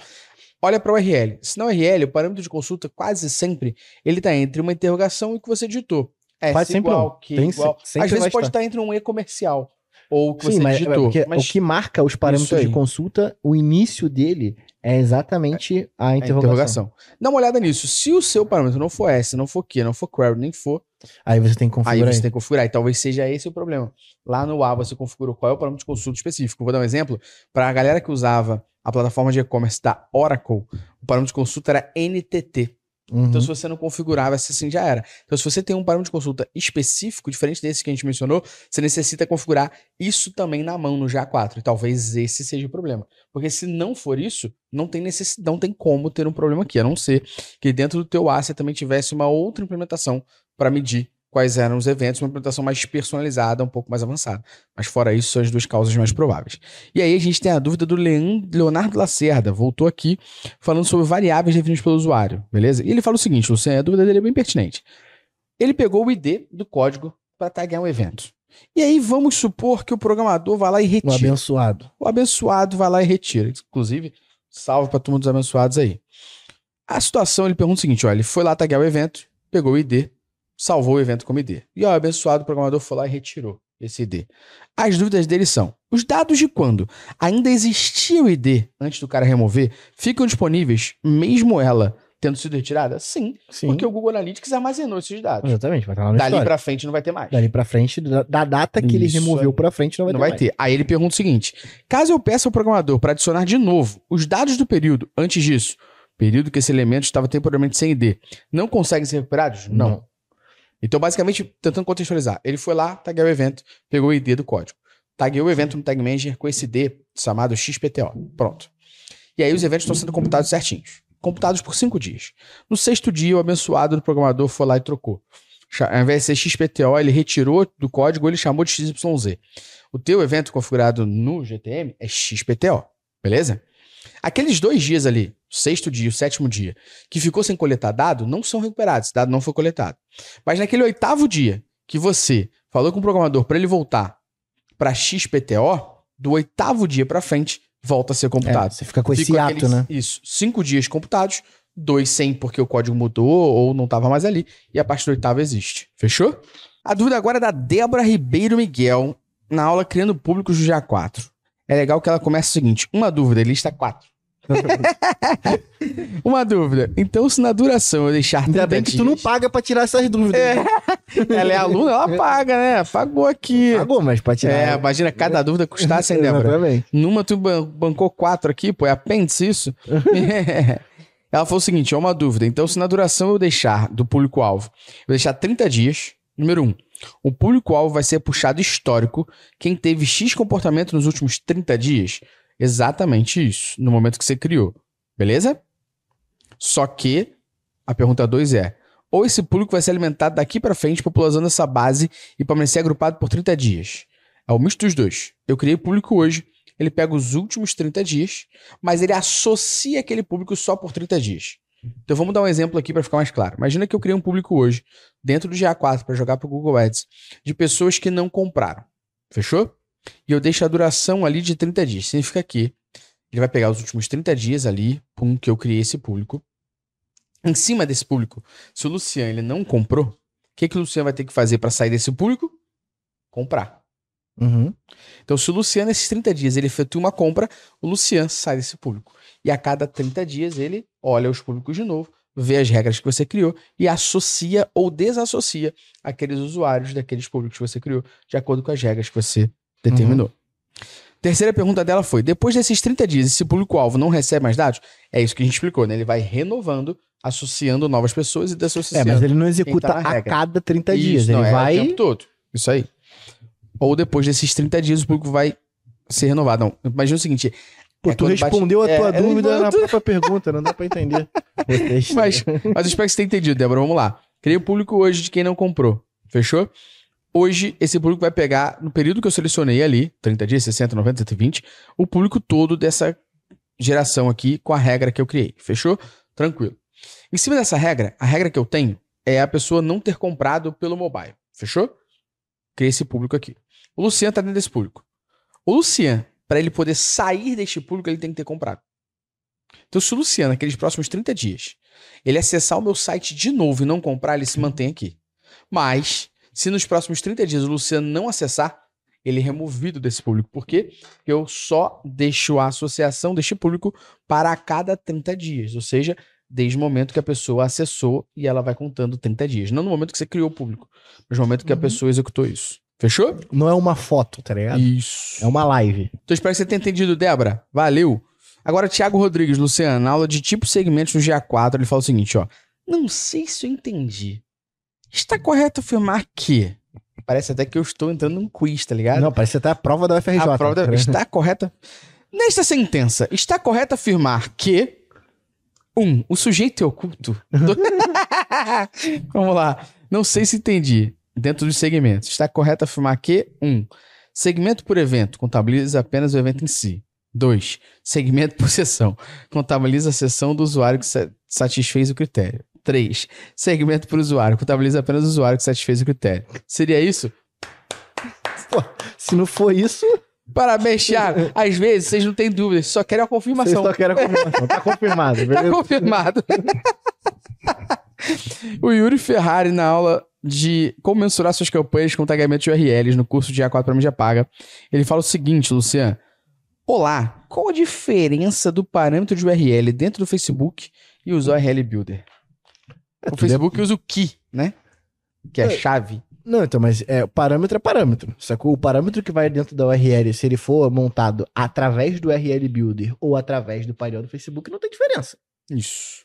Olha para o URL. Se não URL, o parâmetro de consulta quase sempre ele está entre uma interrogação e o que você digitou. S Faz igual, Q Tem igual. Às vezes pode estar. estar entre um e comercial. ou o que você Sim, mas, é digitou. Mas o que marca os parâmetros de consulta, o início dele é exatamente a é interrogação. interrogação. Dá uma olhada nisso. Se o seu parâmetro não for S, não for Q, não for query, nem for, Aí você tem que aí configurar. você tem que configurar. E talvez seja esse o problema. Lá no A você configurou qual é o parâmetro de consulta específico. Vou dar um exemplo. Para a galera que usava a plataforma de e-commerce da Oracle, o parâmetro de consulta era NTT. Uhum. Então, se você não configurava, esse assim já era. Então, se você tem um parâmetro de consulta específico, diferente desse que a gente mencionou, você necessita configurar isso também na mão no GA4. E talvez esse seja o problema. Porque se não for isso, não tem necessidade, não tem como ter um problema aqui, a não ser que dentro do teu A você também tivesse uma outra implementação para medir quais eram os eventos, uma implementação mais personalizada, um pouco mais avançada. Mas fora isso, são as duas causas mais prováveis. E aí a gente tem a dúvida do Leon- Leonardo Lacerda, voltou aqui falando sobre variáveis definidas pelo usuário, beleza? E ele fala o seguinte, Luciano, a dúvida dele é bem pertinente. Ele pegou o ID do código para tagar um evento. E aí vamos supor que o programador vai lá e retira. abençoado. O abençoado vai lá e retira. Inclusive, salve para turma dos abençoados aí. A situação, ele pergunta o seguinte, olha, ele foi lá tagar o evento, pegou o ID, salvou o evento como ID. E ó, o abençoado programador foi lá e retirou esse ID. As dúvidas dele são, os dados de quando ainda existia o ID antes do cara remover, ficam disponíveis mesmo ela tendo sido retirada? Sim, Sim. porque o Google Analytics armazenou esses dados. Exatamente, vai estar lá no Dali pra frente não vai ter mais. Dali pra frente, da, da data que ele Isso removeu aí. pra frente, não vai não ter. vai mais. ter. Aí ele pergunta o seguinte: caso eu peça ao programador para adicionar de novo os dados do período antes disso, período que esse elemento estava temporariamente sem ID, não conseguem ser recuperados? Não. Não. Então, basicamente, tentando contextualizar, ele foi lá, tagueou o evento, pegou o ID do código. Tagueou o evento no Tag Manager com esse ID chamado XPTO. Pronto. E aí os eventos estão sendo computados certinhos. Computados por cinco dias. No sexto dia, o abençoado do programador foi lá e trocou. Ao invés de ser XPTO, ele retirou do código, ele chamou de XYZ. O teu evento configurado no GTM é XPTO. Beleza? Aqueles dois dias ali, o sexto dia e o sétimo dia, que ficou sem coletar dado, não são recuperados. Esse dado não foi coletado. Mas naquele oitavo dia que você falou com o programador para ele voltar para XPTO, do oitavo dia para frente, volta a ser É, computado. você fica com esse Fica ato, aqueles- né? Isso. Cinco dias computados, dois sem porque o código mudou ou não estava mais ali, e a parte do oitavo existe. Fechou? A dúvida agora é da Débora Ribeiro Miguel, na aula Criando Públicos do GA4. É legal que ela começa o seguinte: uma dúvida, lista 4. uma dúvida. Então, se na duração eu deixar Ainda 30 bem que tu não dias- paga pra tirar essas dúvidas. É. Ela é aluna, ela paga, né? Pagou aqui. Pagou, mas pra tirar. É, imagina cada dúvida custasse, hein, Débora? Numa tu ban- bancou quatro aqui, pô, é apêndice isso? Ela falou o seguinte, é uma dúvida. Então, se na duração eu deixar do público-alvo, eu deixar 30 dias, número um, o público-alvo vai ser puxado histórico quem teve X comportamento nos últimos 30 dias. Exatamente isso, no momento que você criou. Beleza? Só que a pergunta 2 é: ou esse público vai ser alimentado daqui pra frente popularizando essa base e permanecer agrupado por 30 dias? É o misto dos dois. Eu criei o público hoje, ele pega os últimos 30 dias, mas ele associa aquele público só por 30 dias. Então vamos dar um exemplo aqui para ficar mais claro. Imagina que eu criei um público hoje, dentro do GA4, para jogar para o Google Ads, de pessoas que não compraram. Fechou? E eu deixo a duração ali de 30 dias. Significa que ele vai pegar os últimos 30 dias ali, pum, que eu criei esse público. Em cima desse público, se o Luciano ele não comprou, o que, que o Luciano vai ter que fazer para sair desse público? Comprar. Uhum. Então, se o Luciano, nesses 30 dias, ele efetua uma compra, o Luciano sai desse público. E a cada 30 dias, ele olha os públicos de novo, vê as regras que você criou e associa ou desassocia aqueles usuários daqueles públicos que você criou, de acordo com as regras que você determinou. Terceira pergunta dela foi: depois desses 30 dias, esse público-alvo não recebe mais dados? É isso que a gente explicou, né? Ele vai renovando, associando novas pessoas e É, desassociando. mas ele não executa tá a cada 30 Isso, dias. não, ele é vai. o tempo todo. Isso aí. Ou depois desses 30 dias, o público vai ser renovado. Não, imagina o seguinte. Pô, é tu quando bate- respondeu a é, tua é, dúvida eu- na própria pergunta, não dá pra entender. Mas, mas eu espero que você tenha entendido, Débora. Vamos lá. Criei o público hoje de quem não comprou. Fechou? Hoje, esse público vai pegar, no período que eu selecionei ali, 30 dias, 60, 90, 120, o público todo dessa geração aqui com a regra que eu criei. Fechou? Tranquilo. Em cima dessa regra, a regra que eu tenho é a pessoa não ter comprado pelo mobile. Fechou? Criei esse público aqui. O Luciano tá dentro desse público. O Luciano, para ele poder sair deste público, ele tem que ter comprado. Então, se o Luciano, naqueles próximos 30 dias, ele acessar o meu site de novo e não comprar, ele se mantém aqui. Mas, se nos próximos 30 dias o Luciano não acessar, ele é removido desse público. Por quê? Porque eu só deixo a associação deste público para a cada 30 dias. Ou seja, desde o momento que a pessoa acessou e ela vai contando 30 dias. Não no momento que você criou o público, mas no momento que a Uhum. pessoa executou isso. Fechou? Não é uma foto, tá ligado? Isso. É uma live. Então espero que você tenha entendido, Débora. Valeu. Agora, Thiago Rodrigues, Luciano, na aula de tipo segmentos no GA4, ele fala o seguinte, ó. Não sei se eu entendi. Está correto afirmar que... Parece até que eu estou entrando num quiz, tá ligado? Não, parece até a prova da UFRJ. A prova da- tá está correta. Nesta sentença, está correto afirmar que. Um, o sujeito é oculto. Vamos lá. Não sei se entendi. Dentro dos segmentos. Está correto afirmar que. Um, segmento por evento contabiliza apenas o evento em si. Dois, segmento por sessão contabiliza a sessão do usuário que sa- satisfez o critério. Três, segmento por usuário contabiliza apenas o usuário que satisfez o critério. Seria isso? Se não for isso, Parabéns, Thiago. Às vezes vocês não têm dúvidas, só querem a vocês confirmação. só querem a confirmação. Tá confirmado, Tá beleza? confirmado. o Yuri Ferrari, na aula de como mensurar suas campanhas com tagamento de URLs no curso de A4 para mídia paga, ele fala o seguinte, Luciano. Olá, qual a diferença do parâmetro de URL dentro do Facebook e os URL Builder? O tudo Facebook usa o key, né? Que é É. chave. Não, então, mas é, parâmetro é parâmetro. Sacou? O parâmetro que vai dentro da URL, se ele for montado através do URL Builder ou através do painel do Facebook, não tem diferença. Isso.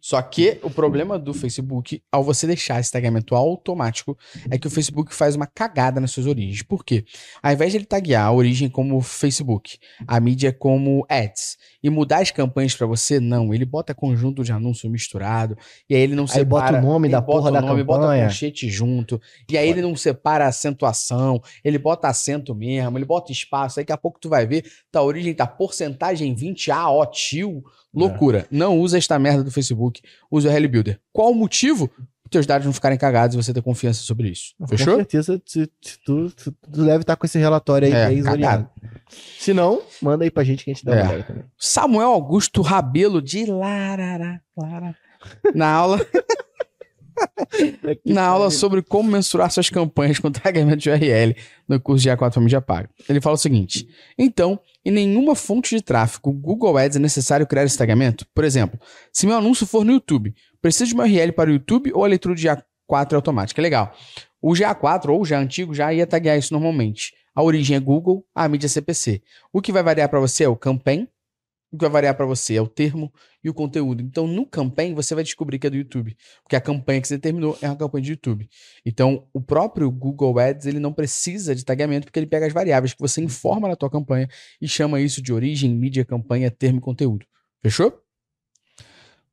Só que o problema do Facebook, ao você deixar esse tagamento automático, é que o Facebook faz uma cagada nas suas origens. Por quê? Ao invés de ele taguear a origem como Facebook, a mídia como ads, e mudar as campanhas pra você, não. Ele bota conjunto de anúncio misturado, e aí ele não Aí separa... bota o nome da bota porra da nome, Bota campanha. conchete junto, e aí ele não separa a acentuação, ele bota acento mesmo, ele bota espaço, aí daqui a pouco tu vai ver, tá, a origem tá porcentagem 20, ah, ó, tio, Loucura. Não usa esta merda do Facebook. Usa o URL Builder. Qual o motivo? Os teus dados não ficarem cagados e você ter confiança sobre isso. Com Fechou? certeza, se, se tu, se tu deve estar com esse relatório aí É, bem zoneado. Se não, manda aí pra gente que a gente dá É. uma olhada também. Samuel Augusto Rabelo de Larará. Lara. Na aula, na aula sobre como mensurar suas campanhas com tagamento de URL no curso de A4 Família Paga. Ele fala o seguinte: então, em nenhuma fonte de tráfego Google Ads é necessário criar esse tagamento? Por exemplo, se meu anúncio for no YouTube, preciso de uma URL para o YouTube ou a leitura de A4 é automática? Legal. O GA4 ou o já antigo já ia taguear isso normalmente. A origem é Google, a mídia é CPC. O que vai variar para você é o campaign, o que vai variar para você é o termo e o conteúdo. Então, no campaign, você vai descobrir que é do YouTube, porque a campanha que você determinou é uma campanha de YouTube. Então, o próprio Google Ads, ele não precisa de tagamento, porque ele pega as variáveis que você informa na tua campanha e chama isso de origem, mídia, campanha, termo e conteúdo. Fechou?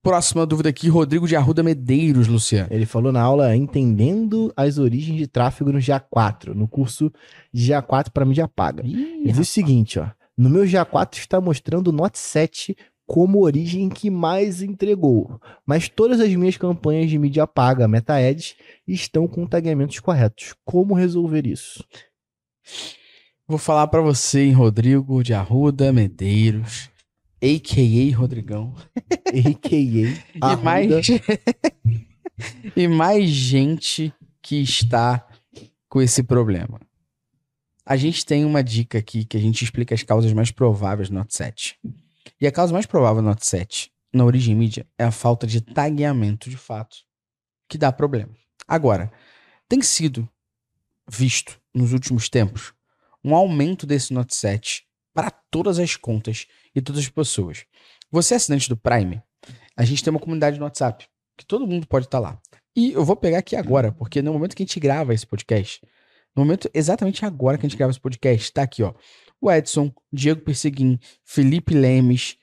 Próxima dúvida aqui, Rodrigo de Arruda Medeiros, Luciano. Ele falou na aula Entendendo as origens de tráfego no GA4, no curso de GA4 para mídia paga. Ele diz o seguinte, ó. No meu GA4 está mostrando o Note 7 como origem que mais entregou, mas todas as minhas campanhas de mídia paga, Meta Ads, estão com tagueamentos corretos. Como resolver isso? Vou falar pra você, hein, Rodrigo de Arruda Medeiros, a.k.a. Rodrigão. AKA E mais, e mais gente que está com esse problema. A gente tem uma dica aqui que a gente explica as causas mais prováveis do Note 7. E a causa mais provável do Note 7 na origem mídia é a falta de tagueamento de fato, que dá problema. Agora, tem sido visto nos últimos tempos um aumento desse Note 7 para todas as contas e todas as pessoas. Você é assinante do Prime, a gente tem uma comunidade no WhatsApp, que todo mundo pode estar lá. E eu vou pegar aqui agora, porque no momento que a gente grava esse podcast, no momento exatamente agora que a gente grava esse podcast, tá aqui, ó. O Edson, Diego Perseguin, Felipe Lemes,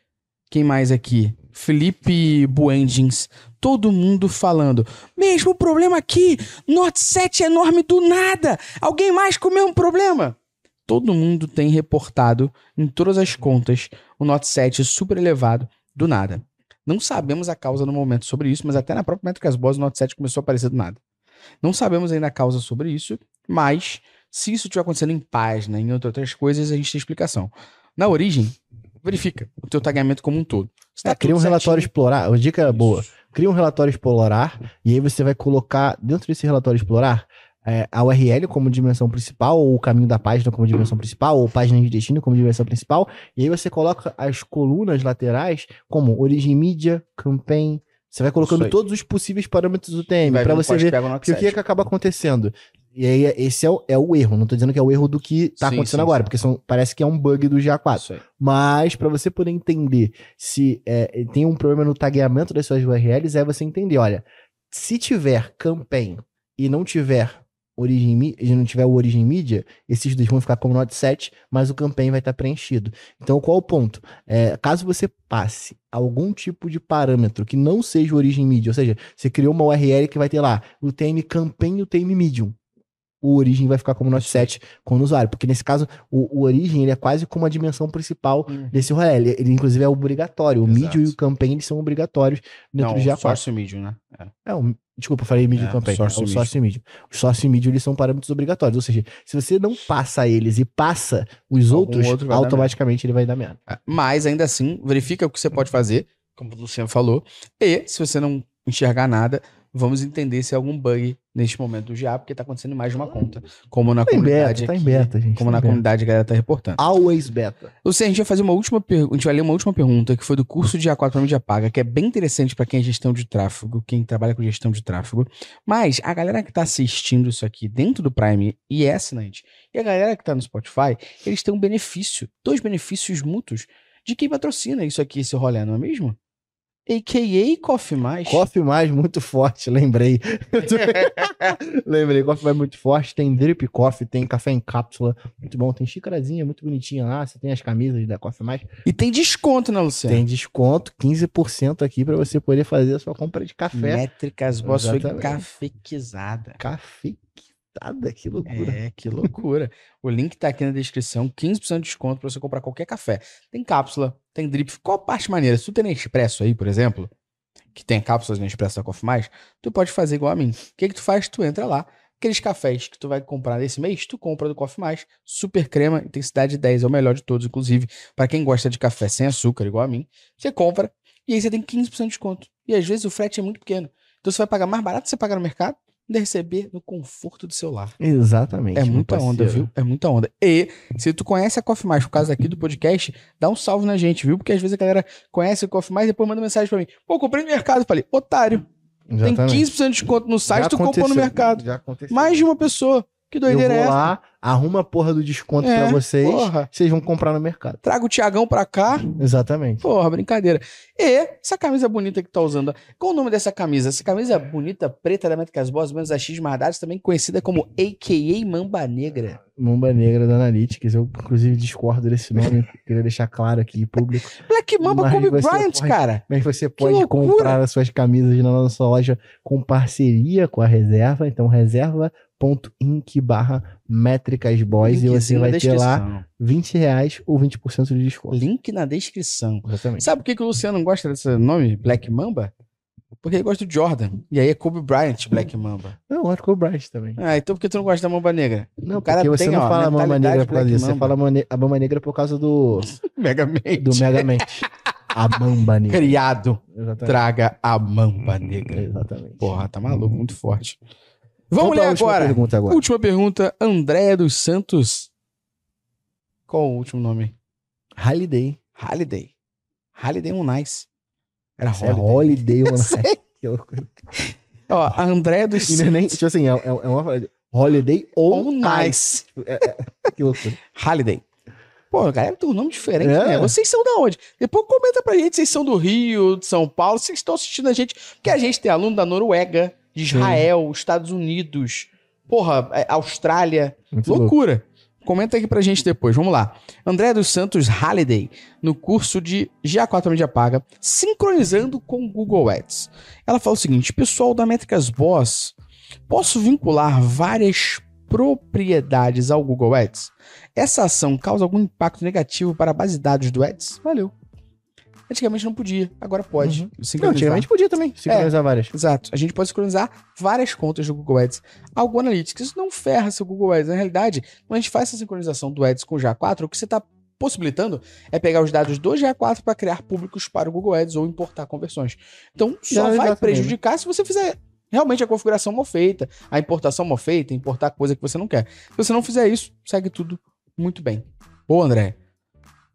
quem mais aqui? Felipe Buendins, todo mundo falando. Mesmo problema aqui, Note 7 é enorme do nada. Alguém mais com o mesmo problema? Todo mundo tem reportado em todas as contas o Note 7 super elevado do nada. Não sabemos a causa no momento sobre isso, mas até na própria Métricas Boss o Note 7 começou a aparecer do nada. Não sabemos ainda a causa sobre isso, mas se isso estiver acontecendo em página, em outras coisas, a gente tem explicação. Na origem, verifica o teu tagamento como um todo. Tá É, cria um tudo relatório certinho, explorar. Uma dica boa. Cria um relatório explorar e aí você vai colocar dentro desse relatório explorar é, a URL como dimensão principal, ou o caminho da página como dimensão principal, ou página de destino como dimensão principal, e aí você coloca as colunas laterais como origem mídia, campaign. Você vai colocando todos os possíveis parâmetros do TM para você ver porque o que, é que acaba acontecendo. E aí, esse é o, é o erro. Não tô dizendo que é o erro do que tá Sim, acontecendo sim, agora, sim. porque são, parece que é um bug do GA4. Isso aí. Mas para você poder entender se é, tem um problema no tagueamento das suas URLs, é você entender, olha, se tiver campaign e não tiver origem e não tiver o origem mídia, esses dois vão ficar como not set, mas o campaign vai estar preenchido. Então, qual o ponto? É, caso você passe algum tipo de parâmetro que não seja origem mídia, ou seja, você criou uma URL que vai ter lá o TM campaign e o TM medium. O origem vai ficar como not set com o usuário, porque nesse caso o, o origem ele é quase como a dimensão principal desse rolê. Ele, ele, inclusive é obrigatório. O Exato. medium e o campaign eles são obrigatórios dentro Não, do GA4. source medium, né? É. É, o- desculpa, eu falei medium É, e campaign. source é o source e medium. Os source e medium eles são parâmetros obrigatórios. Ou seja, se você não passa eles e passa os Algum outros, outro automaticamente ele vai dar merda. É, Mas ainda assim, verifica o que você pode fazer, como o Luciano falou. E se você não enxergar nada, vamos entender se é algum bug neste momento do GA, porque tá acontecendo em mais de uma conta. Como na Tá comunidade. beta, tá em aqui, beta, gente. Como tá na beta. comunidade a galera tá reportando. Always beta. Luciano, a gente vai fazer uma última pergunta. A gente vai ler uma última pergunta que foi do curso de A4 para mídia paga, que é bem interessante para quem é gestão de tráfego, quem trabalha com gestão de tráfego. Mas a galera que tá assistindo isso aqui dentro do Prime e é assinante, e a galera que tá no Spotify, eles têm um benefício, dois benefícios mútuos de quem patrocina isso aqui, esse rolê, não é mesmo? AKA Coffee Mais. Coffee mais muito forte, lembrei. lembrei, coffee mais muito forte. Tem drip coffee, tem café em cápsula, muito bom. Tem xicarazinha, muito bonitinha lá. Você tem as camisas da Coffee Mais. E tem desconto, né, Luciano? Tem desconto, 15% aqui pra você poder fazer a sua compra de café. Métricas Boss foi cafequizada. Cafequitada, que loucura. É, que loucura. o link tá aqui na descrição, 15% de desconto pra você comprar qualquer café. Tem cápsula, tem drip. Qual parte maneira? Se tu tem Nespresso aí, por exemplo, que tem cápsulas Nespresso da Coffee Mais, tu pode fazer igual a mim. O que que tu faz? Tu entra lá, aqueles cafés que tu vai comprar nesse mês, tu compra do Coffee Mais, super crema, intensidade 10, é o melhor de todos, inclusive, para quem gosta de café sem açúcar, igual a mim, você compra e aí você tem 15% de desconto. E às vezes o frete é muito pequeno. Então você vai pagar mais barato que você paga no mercado, ainda receber no conforto do seu lar. Exatamente. É muita onda, viu? É muita onda. E se tu conhece a Coffee Mais por causa aqui do podcast, dá um salve na gente, viu? Porque às vezes a galera conhece o Coffee Mais e depois manda mensagem pra mim. Pô, comprei no mercado. Falei, otário, Exatamente. tem 15% de desconto no site, Já tu comprou no mercado. Já aconteceu. Mais de uma pessoa. Que eu doideira vou é essa? lá, arruma a porra do desconto É, pra vocês. porra. Vocês vão comprar no mercado. Traga o Tiagão pra cá. Exatamente. Porra, brincadeira. E essa camisa bonita que tá usando. Qual o nome dessa camisa? Essa camisa bonita, preta da Métricas Boss, menos a X Mardades, também conhecida como AKA Mamba Negra. Mamba Negra da Analytics. Eu, inclusive, discordo desse nome. queria deixar claro aqui, público. Black Mamba Mas Kobe Bryant, pode- cara. Mas você pode comprar as suas camisas na nossa loja com parceria com a Reserva. Então, reserva.inc barra métricas boys e você vai ter lá descrição. 20 reais ou 20% de desconto. Link na descrição. Exatamente. Sabe por que, que o Luciano não gosta desse nome, Black Mamba? Porque ele gosta do Jordan. E aí é Kobe Bryant, Black Mamba. Não, eu acho que é o Bryce também. Ah, então por que tu não gosta da Mamba Negra? Não, O cara porque você tem, não ó, fala Mamba mentalidade Negra por causa disso. Você Mamba. fala a Mamba Negra por causa do, Megamente. do Megamente. a Mamba Negra. Criado. Exatamente. Traga a Mamba Negra. Exatamente. Porra, tá maluco, muito forte. Vamos ler agora. Pergunta agora. Última pergunta, Andréia dos Santos. Qual o último nome? Holiday. Holiday. Holiday on Nice. Era É Holiday. Holiday on Sei. Ice. Que loucura. Ó, a Andréia dos é nem, Santos. tipo assim, é, é é uma Holiday on, On Ice. Nice. Que loucura. Holiday. Pô, a galera tem um nome diferente, É. né? Vocês são da onde? Depois comenta pra gente, vocês são do Rio, de São Paulo, vocês estão assistindo a gente, porque a gente tem aluno da Noruega, de Israel, Estados Unidos, porra, é, Austrália, Muito louco. loucura. Comenta aqui pra gente depois, vamos lá. André dos Santos Halliday, no curso de GA4 Mídia Paga, sincronizando com o Google Ads. Ela fala o seguinte, pessoal da Métricas Boss, posso vincular várias propriedades ao Google Ads? Essa ação causa algum impacto negativo para a base de dados do Ads? Valeu. Antigamente não podia, agora pode. Uhum. Não, Sincronizar. antigamente podia também sincronizar várias. Exato. A gente pode sincronizar várias contas do Google Ads. Algo Analytics. Isso não ferra seu Google Ads. Na realidade, quando a gente faz essa sincronização do Ads com o GA4, o que você está possibilitando é pegar os dados do GA4 para criar públicos para o Google Ads ou importar conversões. Então, só Já, vai prejudicar se você fizer realmente a configuração mal feita, a importação mal feita, importar coisa que você não quer. Se você não fizer isso, segue tudo muito bem. Ô, André,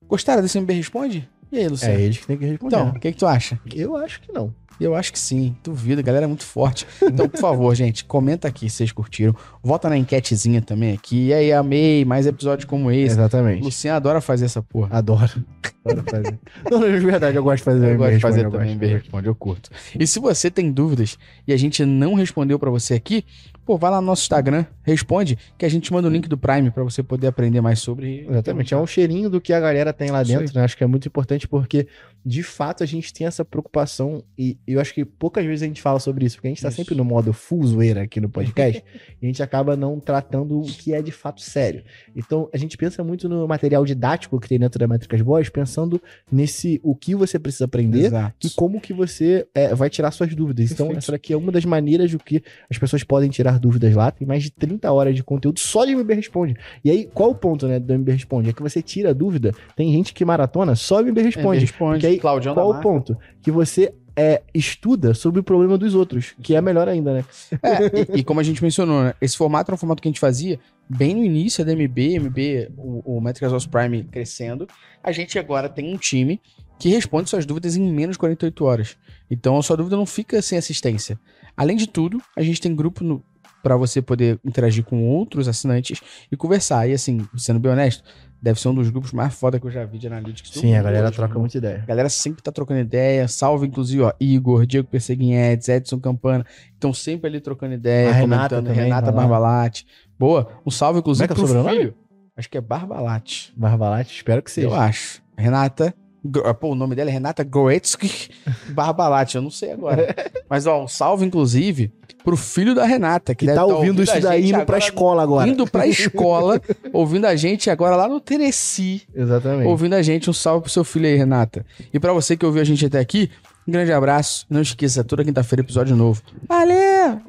gostaram desse MB Responde? E aí, Luciano? É eles que tem que responder. Então, o que, que tu acha? eu acho que não. Eu acho que sim, duvido, a galera é muito forte. Então, por favor, gente, comenta aqui se vocês curtiram. Vota na enquetezinha também aqui. E aí, amei, mais episódios como esse. Exatamente. Luciano adora fazer essa porra. Adoro. Adoro fazer. não, de verdade, eu gosto de fazer. Eu gosto de fazer eu também, bem responde, eu curto. E se você tem dúvidas e a gente não respondeu pra você aqui, pô, vai lá no nosso Instagram, responde, que a gente manda o link do Prime pra você poder aprender mais sobre. Exatamente, é um cheirinho do que a galera tem lá dentro, né? Acho que é muito importante porque, de fato, a gente tem essa preocupação e eu acho que poucas vezes a gente fala sobre isso, porque a gente tá Isso. sempre no modo full zoeira aqui no podcast e a gente acaba não tratando o que é de fato sério. Então, a gente pensa muito no material didático que tem dentro da Métricas Boas, pensando nesse o que você precisa aprender Exato. e como que você é, vai tirar suas dúvidas. Então, Perfeito. essa daqui é uma das maneiras do que as pessoas podem tirar dúvidas lá. Tem mais de 30 horas de conteúdo só de MB Responde. E aí, qual o ponto, né, do MB Responde? É que você tira a dúvida, tem gente que maratona só MB Responde. MB responde. Claudião qual o ponto? Que você é, estuda sobre o problema dos outros, que é melhor ainda, né? É, e, e como a gente mencionou, né? Esse formato era um formato que a gente fazia bem no início da MB, MB, o, o House Prime crescendo. A gente agora tem um time que responde suas dúvidas em menos de 48 horas. Então a sua dúvida não fica sem assistência. Além de tudo, a gente tem grupo no para você poder interagir com outros assinantes e conversar. E assim, sendo bem honesto, deve ser um dos grupos mais foda que eu já vi de analytics. Sim, a galera troca muita ideia. A galera sempre tá trocando ideia. Salve, inclusive, ó, Igor, Diego Perseguinhetes, Edson Campana. Estão sempre ali trocando ideia, A Renata comentando. também, Renata. Barbalate. Boa. Um salve, inclusive, Como é que é pro filho. Acho que é Barbalate. Barbalate, espero que seja. Eu acho. Renata. Ah, Pô, o nome dela é Renata Goetzky Barbalate, eu não sei agora. Mas, ó, um salve, inclusive, pro filho da Renata, que, Que tá tá ouvindo isso daí indo pra escola agora. Indo pra escola, ouvindo a gente agora lá no Tennessee Exatamente. ouvindo a gente. Um salve pro seu filho aí, Renata. E pra você que ouviu a gente até aqui, um grande abraço. Não esqueça, toda quinta-feira episódio novo. Valeu!